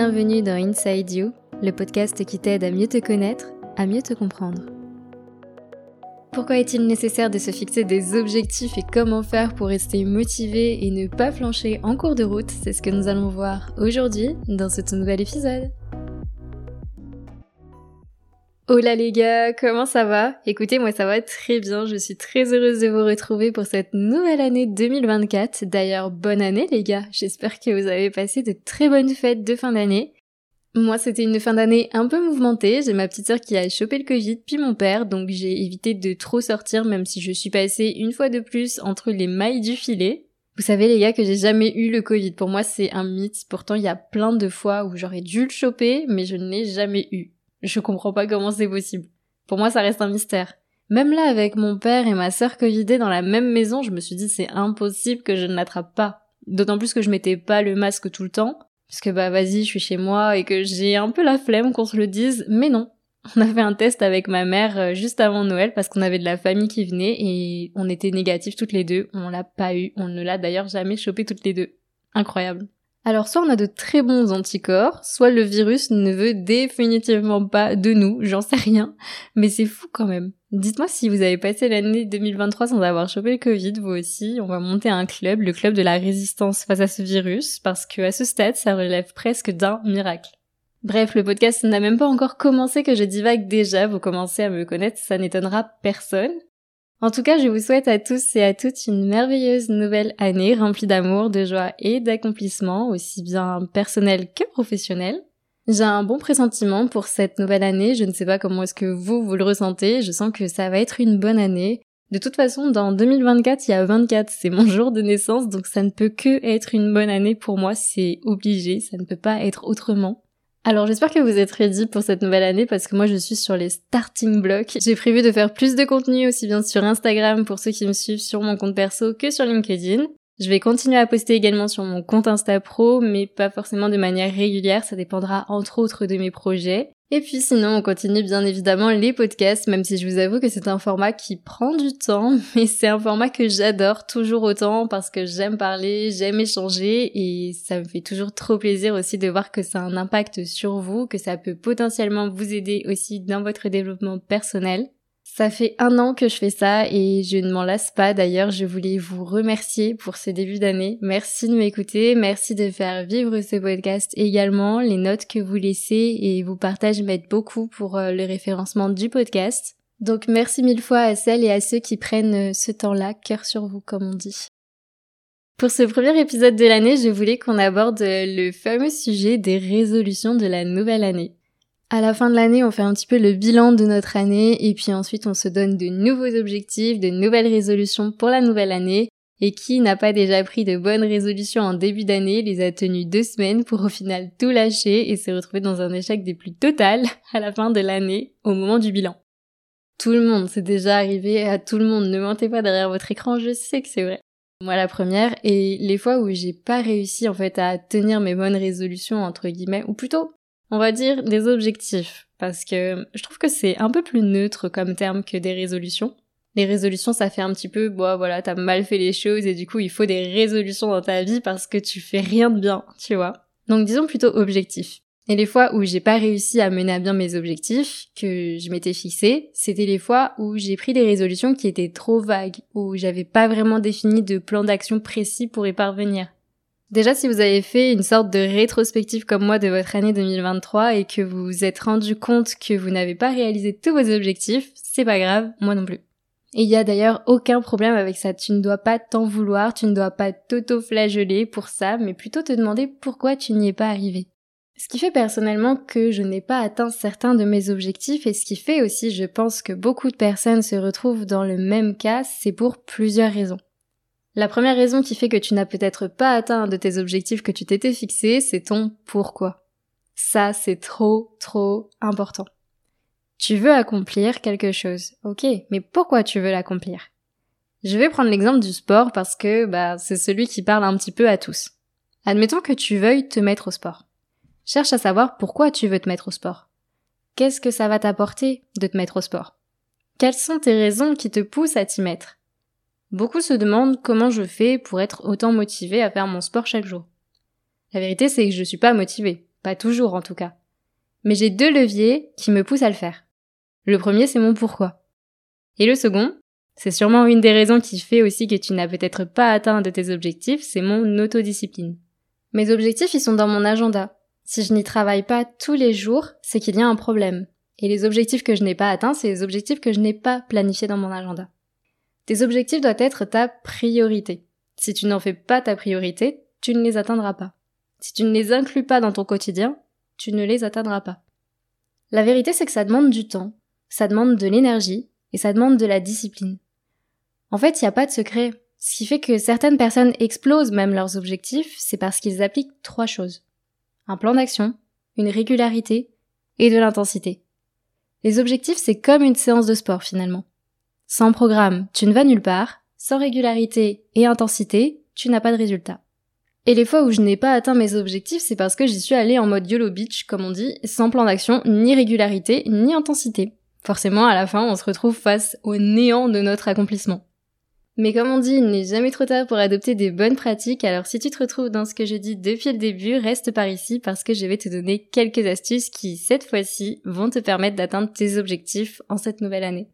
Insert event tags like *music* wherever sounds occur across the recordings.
Bienvenue dans Inside You, le podcast qui t'aide à mieux te connaître, à mieux te comprendre. Pourquoi est-il nécessaire de se fixer des objectifs et comment faire pour rester motivé et ne pas flancher en cours de route? C'est ce que nous allons voir aujourd'hui dans ce tout nouvel épisode. Hola les gars, comment ça va? Écoutez, moi ça va très bien, je suis très heureuse de vous retrouver pour cette nouvelle année 2024. D'ailleurs, bonne année les gars, j'espère que vous avez passé de très bonnes fêtes de fin d'année. Moi c'était une fin d'année un peu mouvementée, j'ai ma petite sœur qui a chopé le Covid, puis mon père, donc j'ai évité de trop sortir même si je suis passée une fois de plus entre les mailles du filet. Vous savez les gars que j'ai jamais eu le Covid, pour moi c'est un mythe, pourtant il y a plein de fois où j'aurais dû le choper, mais je ne l'ai jamais eu. Je comprends pas comment c'est possible. Pour moi, ça reste un mystère. Même là, avec mon père et ma sœur covidée dans la même maison, je me suis dit c'est impossible que je ne l'attrape pas. D'autant plus que je mettais pas le masque tout le temps. Parce que bah vas-y, je suis chez moi et que j'ai un peu la flemme qu'on se le dise. Mais non. On a fait un test avec ma mère euh, juste avant Noël parce qu'on avait de la famille qui venait et on était négatifs toutes les deux. On l'a pas eu. On ne l'a d'ailleurs jamais chopé toutes les deux. Incroyable. Alors soit on a de très bons anticorps, soit le virus ne veut définitivement pas de nous, j'en sais rien, mais c'est fou quand même. Dites-moi si vous avez passé l'année 2023 sans avoir chopé le Covid, vous aussi, on va monter un club, le club de la résistance face à ce virus, parce que à ce stade, ça relève presque d'un miracle. Bref, le podcast n'a même pas encore commencé que je divague déjà, vous commencez à me connaître, ça n'étonnera personne. En tout cas, je vous souhaite à tous et à toutes une merveilleuse nouvelle année remplie d'amour, de joie et d'accomplissement, aussi bien personnel que professionnel. J'ai un bon pressentiment pour cette nouvelle année, je ne sais pas comment est-ce que vous, vous le ressentez, je sens que ça va être une bonne année. De toute façon, dans 2024, il y a 24, c'est mon *laughs* jour de naissance, donc ça ne peut que être une bonne année pour moi, c'est obligé, ça ne peut pas être autrement. Alors j'espère que vous êtes ready pour cette nouvelle année parce que moi je suis sur les starting blocks. J'ai prévu de faire plus de contenu aussi bien sur Instagram pour ceux qui me suivent sur mon compte perso que sur LinkedIn. Je vais continuer à poster également sur mon compte Insta Pro mais pas forcément de manière régulière, ça dépendra entre autres de mes projets. Et puis sinon, on continue bien évidemment les podcasts, même si je vous avoue que c'est un format qui prend du temps, *laughs* mais c'est un format que j'adore toujours autant parce que j'aime parler, j'aime échanger et ça me fait toujours trop plaisir aussi de voir que ça a un impact sur vous, que ça peut potentiellement vous aider aussi dans votre développement personnel. Ça fait un an que je fais ça et je ne m'en lasse pas. D'ailleurs, je voulais vous remercier pour ce début d'année. Merci de m'écouter, merci de faire vivre ce podcast également. Les notes que vous laissez et vos partages m'aident beaucoup pour euh, le référencement du podcast. Donc merci mille fois à celles et à ceux qui prennent euh, ce temps-là, cœur sur vous comme on dit. Pour ce premier épisode de l'année, je voulais qu'on aborde le fameux sujet des résolutions de la nouvelle année. À la fin de l'année, on fait un petit peu le bilan de notre année et puis ensuite on se donne de nouveaux objectifs, de nouvelles résolutions pour la nouvelle année. Et qui n'a pas déjà pris de bonnes résolutions en début d'année, les a tenues deux semaines pour au final tout lâcher et se retrouver dans un échec des plus totales *laughs* à la fin de l'année, au moment du bilan. Tout le monde, c'est déjà arrivé à tout le monde, ne mentez pas derrière votre écran, je sais que c'est vrai. Moi la première, et les fois où j'ai pas réussi en fait à tenir mes bonnes résolutions entre guillemets, ou plutôt on va dire des objectifs, parce que je trouve que c'est un peu plus neutre comme terme que des résolutions. Les résolutions, ça fait un petit peu, bon voilà, t'as mal fait les choses et du coup il faut des résolutions dans ta vie parce que tu fais rien de bien, tu vois. Donc disons plutôt objectifs. Et les fois où j'ai pas réussi à mener à bien mes objectifs que je m'étais fixé, c'était les fois où j'ai pris des résolutions qui étaient trop vagues, où j'avais pas vraiment défini de plan d'action précis pour y parvenir. Déjà, si vous avez fait une sorte de rétrospective comme moi de votre année 2023 et que vous vous êtes rendu compte que vous n'avez pas réalisé tous vos objectifs, c'est pas grave, moi non plus. Et il y a d'ailleurs aucun problème avec ça. Tu ne dois pas t'en vouloir, tu ne dois pas t'auto-flageller pour ça, mais plutôt te demander pourquoi tu n'y es pas arrivé. Ce qui fait personnellement que je n'ai pas atteint certains de mes objectifs et ce qui fait aussi, je pense que beaucoup de personnes se retrouvent dans le même cas, c'est pour plusieurs raisons. La première raison qui fait que tu n'as peut-être pas atteint de tes objectifs que tu t'étais fixé, c'est ton pourquoi. Ça, c'est trop, trop important. Tu veux accomplir quelque chose, ok, mais pourquoi tu veux l'accomplir? Je vais prendre l'exemple du sport parce que bah, c'est celui qui parle un petit peu à tous. Admettons que tu veuilles te mettre au sport. Cherche à savoir pourquoi tu veux te mettre au sport. Qu'est-ce que ça va t'apporter de te mettre au sport? Quelles sont tes raisons qui te poussent à t'y mettre? Beaucoup se demandent comment je fais pour être autant motivé à faire mon sport chaque jour. La vérité, c'est que je suis pas motivée. pas toujours en tout cas. Mais j'ai deux leviers qui me poussent à le faire. Le premier, c'est mon pourquoi. Et le second, c'est sûrement une des raisons qui fait aussi que tu n'as peut-être pas atteint de tes objectifs, c'est mon autodiscipline. Mes objectifs, ils sont dans mon agenda. Si je n'y travaille pas tous les jours, c'est qu'il y a un problème. Et les objectifs que je n'ai pas atteints, c'est les objectifs que je n'ai pas planifiés dans mon agenda. Tes objectifs doivent être ta priorité. Si tu n'en fais pas ta priorité, tu ne les atteindras pas. Si tu ne les inclus pas dans ton quotidien, tu ne les atteindras pas. La vérité, c'est que ça demande du temps, ça demande de l'énergie et ça demande de la discipline. En fait, il n'y a pas de secret. Ce qui fait que certaines personnes explosent même leurs objectifs, c'est parce qu'ils appliquent trois choses. Un plan d'action, une régularité et de l'intensité. Les objectifs, c'est comme une séance de sport finalement. Sans programme, tu ne vas nulle part. Sans régularité et intensité, tu n'as pas de résultat. Et les fois où je n'ai pas atteint mes objectifs, c'est parce que j'y suis allée en mode YOLO Beach, comme on dit, sans plan d'action, ni régularité, ni intensité. Forcément, à la fin, on se retrouve face au néant de notre accomplissement. Mais comme on dit, il n'est jamais trop tard pour adopter des bonnes pratiques, alors si tu te retrouves dans ce que je dis depuis le début, reste par ici parce que je vais te donner quelques astuces qui, cette fois-ci, vont te permettre d'atteindre tes objectifs en cette nouvelle année.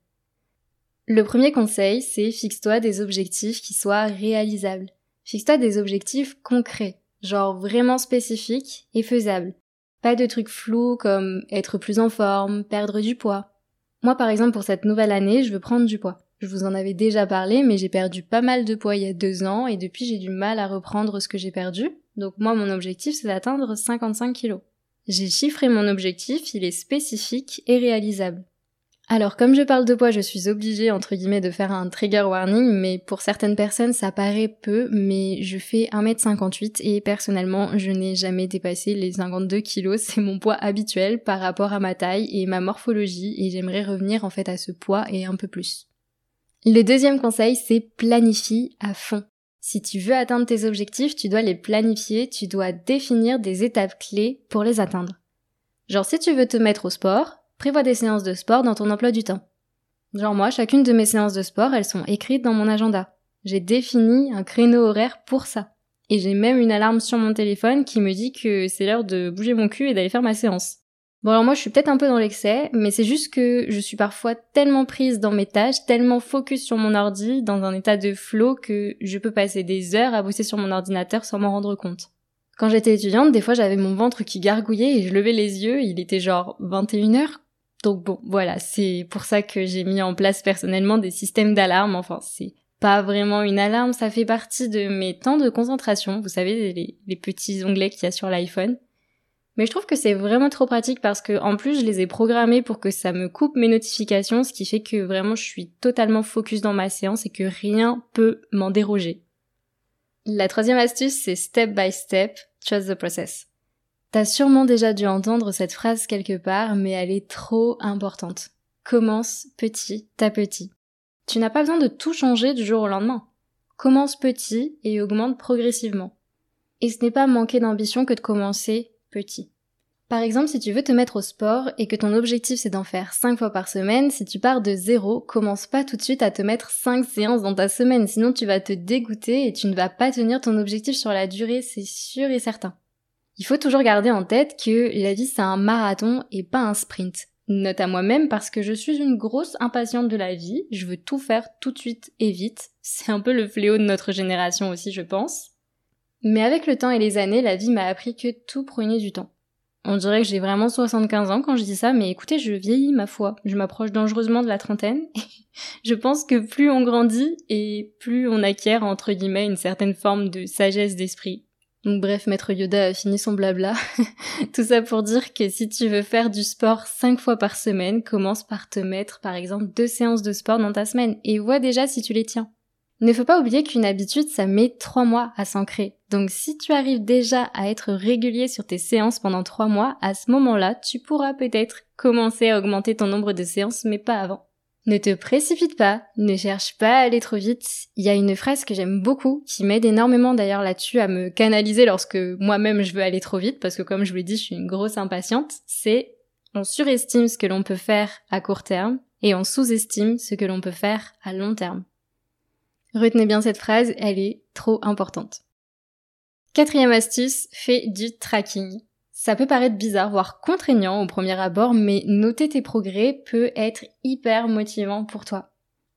Le premier conseil, c'est fixe-toi des objectifs qui soient réalisables. Fixe-toi des objectifs concrets, genre vraiment spécifiques et faisables. Pas de trucs flous comme être plus en forme, perdre du poids. Moi par exemple pour cette nouvelle année, je veux prendre du poids. Je vous en avais déjà parlé, mais j'ai perdu pas mal de poids il y a deux ans et depuis j'ai du mal à reprendre ce que j'ai perdu. Donc moi mon objectif c'est d'atteindre 55 kilos. J'ai chiffré mon objectif, il est spécifique et réalisable. Alors comme je parle de poids, je suis obligée entre guillemets de faire un trigger warning, mais pour certaines personnes ça paraît peu, mais je fais 1m58 et personnellement je n'ai jamais dépassé les 52 kilos, c'est mon poids habituel par rapport à ma taille et ma morphologie et j'aimerais revenir en fait à ce poids et un peu plus. Le deuxième conseil c'est planifie à fond. Si tu veux atteindre tes objectifs, tu dois les planifier, tu dois définir des étapes clés pour les atteindre. Genre si tu veux te mettre au sport, Prévois des séances de sport dans ton emploi du temps. Genre moi, chacune de mes séances de sport, elles sont écrites dans mon agenda. J'ai défini un créneau horaire pour ça. Et j'ai même une alarme sur mon téléphone qui me dit que c'est l'heure de bouger mon cul et d'aller faire ma séance. Bon alors moi je suis peut-être un peu dans l'excès, mais c'est juste que je suis parfois tellement prise dans mes tâches, tellement focus sur mon ordi, dans un état de flow que je peux passer des heures à bosser sur mon ordinateur sans m'en rendre compte. Quand j'étais étudiante, des fois j'avais mon ventre qui gargouillait et je levais les yeux, il était genre 21h donc bon, voilà, c'est pour ça que j'ai mis en place personnellement des systèmes d'alarme. Enfin, c'est pas vraiment une alarme, ça fait partie de mes temps de concentration. Vous savez, les, petits onglets qu'il y a sur l'iPhone. Mais je trouve que c'est vraiment trop pratique parce que en plus je les ai programmés pour que ça me coupe mes notifications, ce qui fait que vraiment je suis totalement focus dans ma séance et que rien peut m'en déroger. La troisième astuce, c'est step by step, trust the process. T'as sûrement déjà dû entendre cette phrase quelque part, mais elle est trop importante. Commence petit à petit. Tu n'as pas besoin de tout changer du jour au lendemain. Commence petit et augmente progressivement. Et ce n'est pas manquer d'ambition que de commencer petit. Par exemple, si tu veux te mettre au sport et que ton objectif c'est d'en faire 5 fois par semaine, si tu pars de zéro, commence pas tout de suite à te mettre 5 séances dans ta semaine, sinon tu vas te dégoûter et tu ne vas pas tenir ton objectif sur la durée, c'est sûr et certain. Il faut toujours garder en tête que la vie c'est un marathon et pas un sprint. Note à moi-même parce que je suis une grosse impatiente de la vie, je veux tout faire tout de suite et vite. C'est un peu le fléau de notre génération aussi, je pense. Mais avec le temps et les années, la vie m'a appris que tout prenait du temps. On dirait que j'ai vraiment 75 ans quand je dis ça, mais écoutez, je vieillis ma foi. Je m'approche dangereusement de la trentaine. *laughs* je pense que plus on grandit et plus on acquiert, entre guillemets, une certaine forme de sagesse d'esprit. Donc bref, Maître Yoda a fini son blabla. *laughs* Tout ça pour dire que si tu veux faire du sport cinq fois par semaine, commence par te mettre par exemple deux séances de sport dans ta semaine et vois déjà si tu les tiens. Ne faut pas oublier qu'une habitude, ça met trois mois à s'ancrer. Donc si tu arrives déjà à être régulier sur tes séances pendant trois mois, à ce moment-là, tu pourras peut-être commencer à augmenter ton nombre de séances, mais pas avant. Ne te précipite pas, ne cherche pas à aller trop vite. Il y a une phrase que j'aime beaucoup, qui m'aide énormément d'ailleurs là-dessus à me canaliser lorsque moi-même je veux aller trop vite, parce que comme je vous l'ai dit, je suis une grosse impatiente, c'est on surestime ce que l'on peut faire à court terme et on sous-estime ce que l'on peut faire à long terme. Retenez bien cette phrase, elle est trop importante. Quatrième astuce, fais du tracking. Ça peut paraître bizarre, voire contraignant au premier abord, mais noter tes progrès peut être hyper motivant pour toi.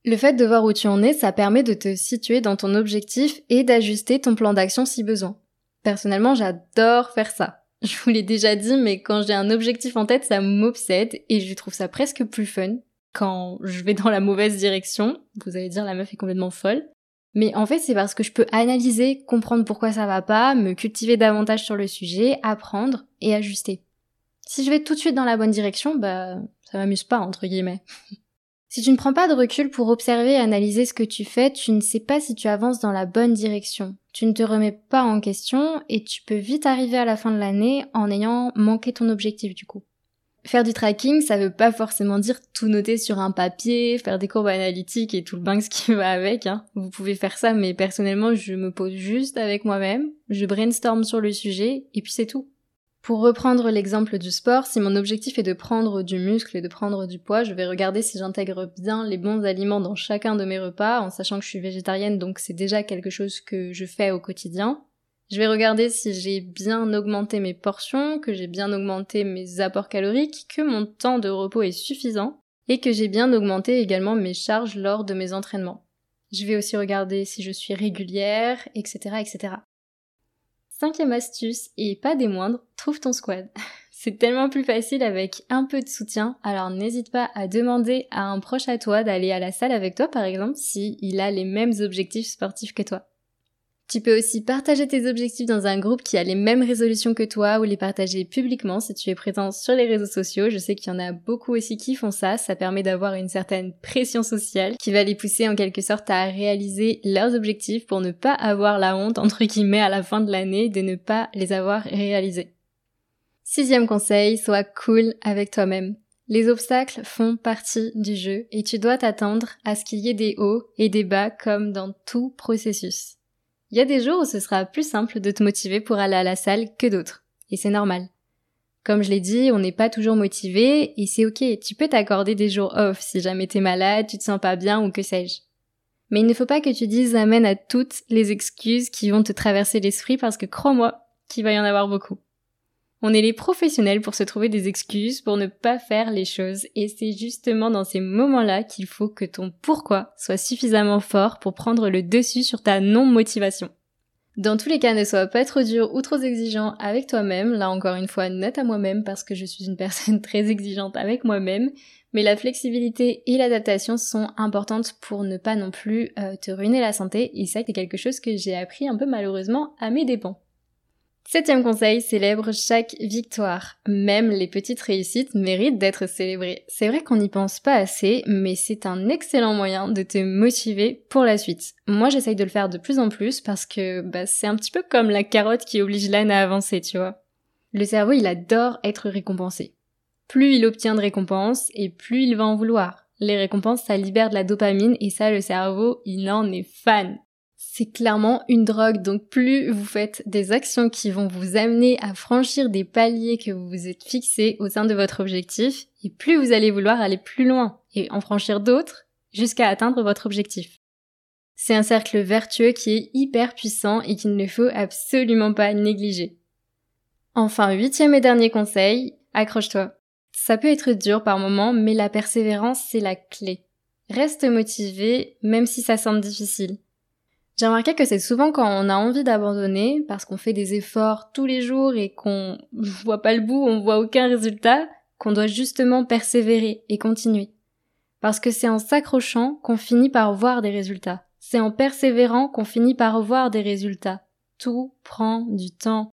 Le fait de voir où tu en es, ça permet de te situer dans ton objectif et d'ajuster ton plan d'action si besoin. Personnellement, j'adore faire ça. *laughs* Je vous l'ai déjà dit, mais quand j'ai un objectif en tête, ça m'obsède et je trouve ça presque plus fun quand je vais dans la mauvaise direction. Vous allez dire la meuf est complètement folle. Mais en fait, c'est parce que je peux analyser, comprendre pourquoi ça va pas, me cultiver davantage sur le sujet, apprendre et ajuster. Si je vais tout de suite dans la bonne direction, bah, ça m'amuse pas, entre guillemets. *laughs* si tu ne prends pas de recul pour observer et analyser ce que tu fais, tu ne sais pas si tu avances dans la bonne direction. Tu ne te remets pas en question et tu peux vite arriver à la fin de l'année en ayant manqué ton objectif du coup. Faire du tracking, ça veut pas forcément dire tout noter sur un papier, faire des courbes analytiques et tout le banks qui *laughs* va avec. Hein. Vous pouvez faire ça, mais personnellement, je me pose juste avec moi-même, je brainstorm sur le sujet, et puis c'est tout. Pour reprendre l'exemple du sport, si mon objectif est de prendre du muscle et de prendre du poids, je vais regarder si j'intègre bien les bons aliments dans chacun de mes repas, en sachant que je suis végétarienne, donc c'est déjà quelque chose que je fais au quotidien. Je vais regarder si j'ai bien augmenté mes portions, que j'ai bien augmenté mes apports caloriques, que mon temps de repos est suffisant et que j'ai bien augmenté également mes charges lors de mes entraînements. Je vais aussi regarder si je suis régulière, etc., etc. Cinquième astuce, et pas des moindres, trouve ton squad. *laughs* C'est tellement plus facile avec un peu de soutien, alors n'hésite pas à demander à un proche à toi d'aller à la salle avec toi par exemple si a les mêmes objectifs sportifs que toi. Tu peux aussi partager tes objectifs dans un groupe qui a les mêmes résolutions que toi ou les partager publiquement si tu es présent sur les réseaux sociaux. Je sais qu'il y en a beaucoup aussi qui font ça. Ça permet d'avoir une certaine pression sociale qui va les pousser en quelque sorte à réaliser leurs objectifs pour ne pas avoir la honte entre guillemets à la fin de l'année de ne pas les avoir réalisés. Sixième conseil, sois cool avec toi-même. Les obstacles font partie du jeu et tu dois t'attendre à ce qu'il y ait des hauts et des bas comme dans tout processus. Il y a des jours où ce sera plus simple de te motiver pour aller à la salle que d'autres. Et c'est normal. Comme je l'ai dit, on n'est pas toujours motivé et c'est ok, tu peux t'accorder des jours off si jamais t'es malade, tu te sens pas bien ou que sais-je. Mais il ne faut pas que tu dises amène à toutes les excuses qui vont te traverser l'esprit parce que crois-moi qu'il va y en avoir beaucoup. On est les professionnels pour se trouver des excuses pour ne pas faire les choses et c'est justement dans ces moments-là qu'il faut que ton pourquoi soit suffisamment fort pour prendre le dessus sur ta non-motivation. Dans tous les cas, ne sois pas trop dur ou trop exigeant avec toi-même. Là encore une fois, note à moi-même parce que je suis une *laughs* personne très exigeante avec moi-même. Mais la flexibilité et l'adaptation sont importantes pour ne pas non plus euh, te ruiner la santé. Et ça, c'est quelque chose que j'ai appris un peu malheureusement à mes dépens. Septième conseil, célèbre chaque victoire. Même les petites réussites méritent d'être célébrées. C'est vrai qu'on n'y pense pas assez, mais c'est un excellent moyen de te motiver pour la suite. Moi, j'essaye de le faire de plus en plus parce que bah, c'est un petit peu comme la carotte qui oblige l'âne à avancer, tu vois. Le cerveau, il adore être récompensé. Plus il obtient de récompenses et plus il va en vouloir. Les récompenses, ça libère de la dopamine et ça, le cerveau, il en est fan c'est clairement une drogue. Donc plus vous faites des actions qui vont vous amener à franchir des paliers que vous vous êtes fixés au sein de votre objectif, et plus vous allez vouloir aller plus loin et en franchir d'autres jusqu'à atteindre votre objectif. C'est un cercle vertueux qui est hyper puissant et qu'il ne faut absolument pas négliger. Enfin, huitième et dernier conseil, accroche-toi. Ça peut être dur par moments, mais la persévérance, c'est la clé. Reste motivé, même si ça semble difficile. J'ai remarqué que c'est souvent quand on a envie d'abandonner, parce qu'on fait des efforts tous les jours et qu'on *laughs* voit pas le bout, on voit aucun résultat, qu'on doit justement persévérer et continuer. Parce que c'est en s'accrochant qu'on finit par voir des résultats. C'est en persévérant qu'on finit par voir des résultats. Tout prend du temps.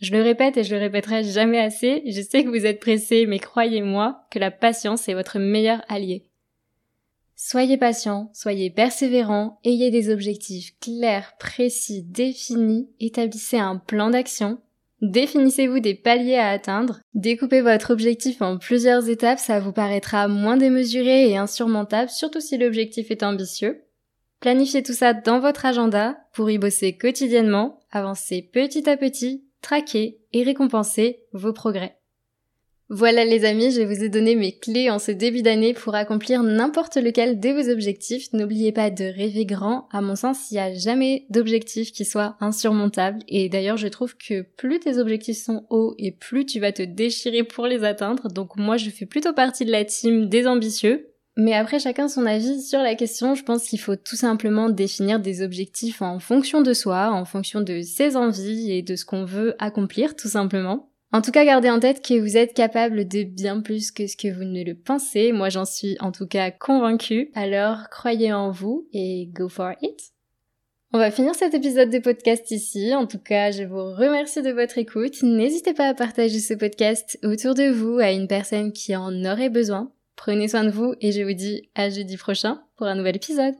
Je le répète et je le répéterai jamais assez, je sais que vous êtes pressés, mais croyez-moi que la patience est votre meilleur allié. Soyez patient, soyez persévérant, ayez des objectifs clairs, précis, définis, établissez un plan d'action, définissez-vous des paliers à atteindre, découpez votre objectif en plusieurs étapes, ça vous paraîtra moins démesuré et insurmontable, surtout si l'objectif est ambitieux. Planifiez tout ça dans votre agenda pour y bosser quotidiennement, avancer petit à petit, traquer et récompenser vos progrès. Voilà les amis, je vous ai donné mes clés en ce début d'année pour accomplir n'importe lequel de vos objectifs. N'oubliez pas de rêver grand. À mon sens, il n'y a jamais d'objectif qui soit insurmontable. Et d'ailleurs, je trouve que plus tes objectifs sont hauts et plus tu vas te déchirer pour les atteindre. Donc moi, je fais plutôt partie de la team des ambitieux. Mais après chacun son avis sur la question, je pense qu'il faut tout simplement définir des objectifs en fonction de soi, en fonction de ses envies et de ce qu'on veut accomplir tout simplement. En tout cas, gardez en tête que vous êtes capable de bien plus que ce que vous ne le pensez. Moi, j'en suis en tout cas convaincue. Alors, croyez en vous et go for it. On va finir cet épisode de podcast ici. En tout cas, je vous remercie de votre écoute. N'hésitez pas à partager ce podcast autour de vous à une personne qui en aurait besoin. Prenez soin de vous et je vous dis à jeudi prochain pour un nouvel épisode.